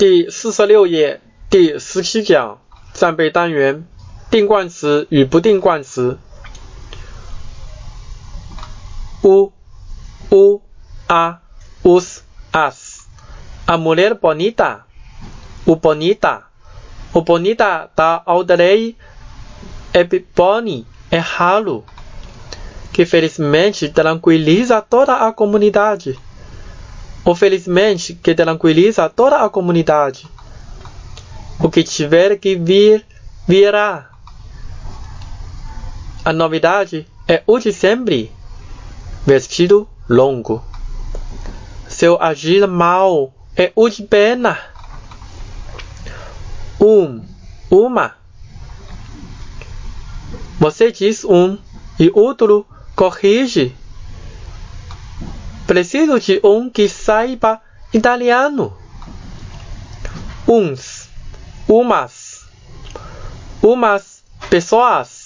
第四十六页第十七讲战备单元定冠词与不定冠词。u u a us as a mulher bonita o bonita o bonita da aldeia é boni é ralo que felizmente tranquiliza toda a comunidade ou felizmente que tranquiliza toda a comunidade. O que tiver que vir, virá. A novidade é o de sempre. Vestido longo. Seu agir mal é o de pena. Um, uma. Você diz um e outro corrige Preciso de um que saiba italiano. Uns, umas, umas pessoas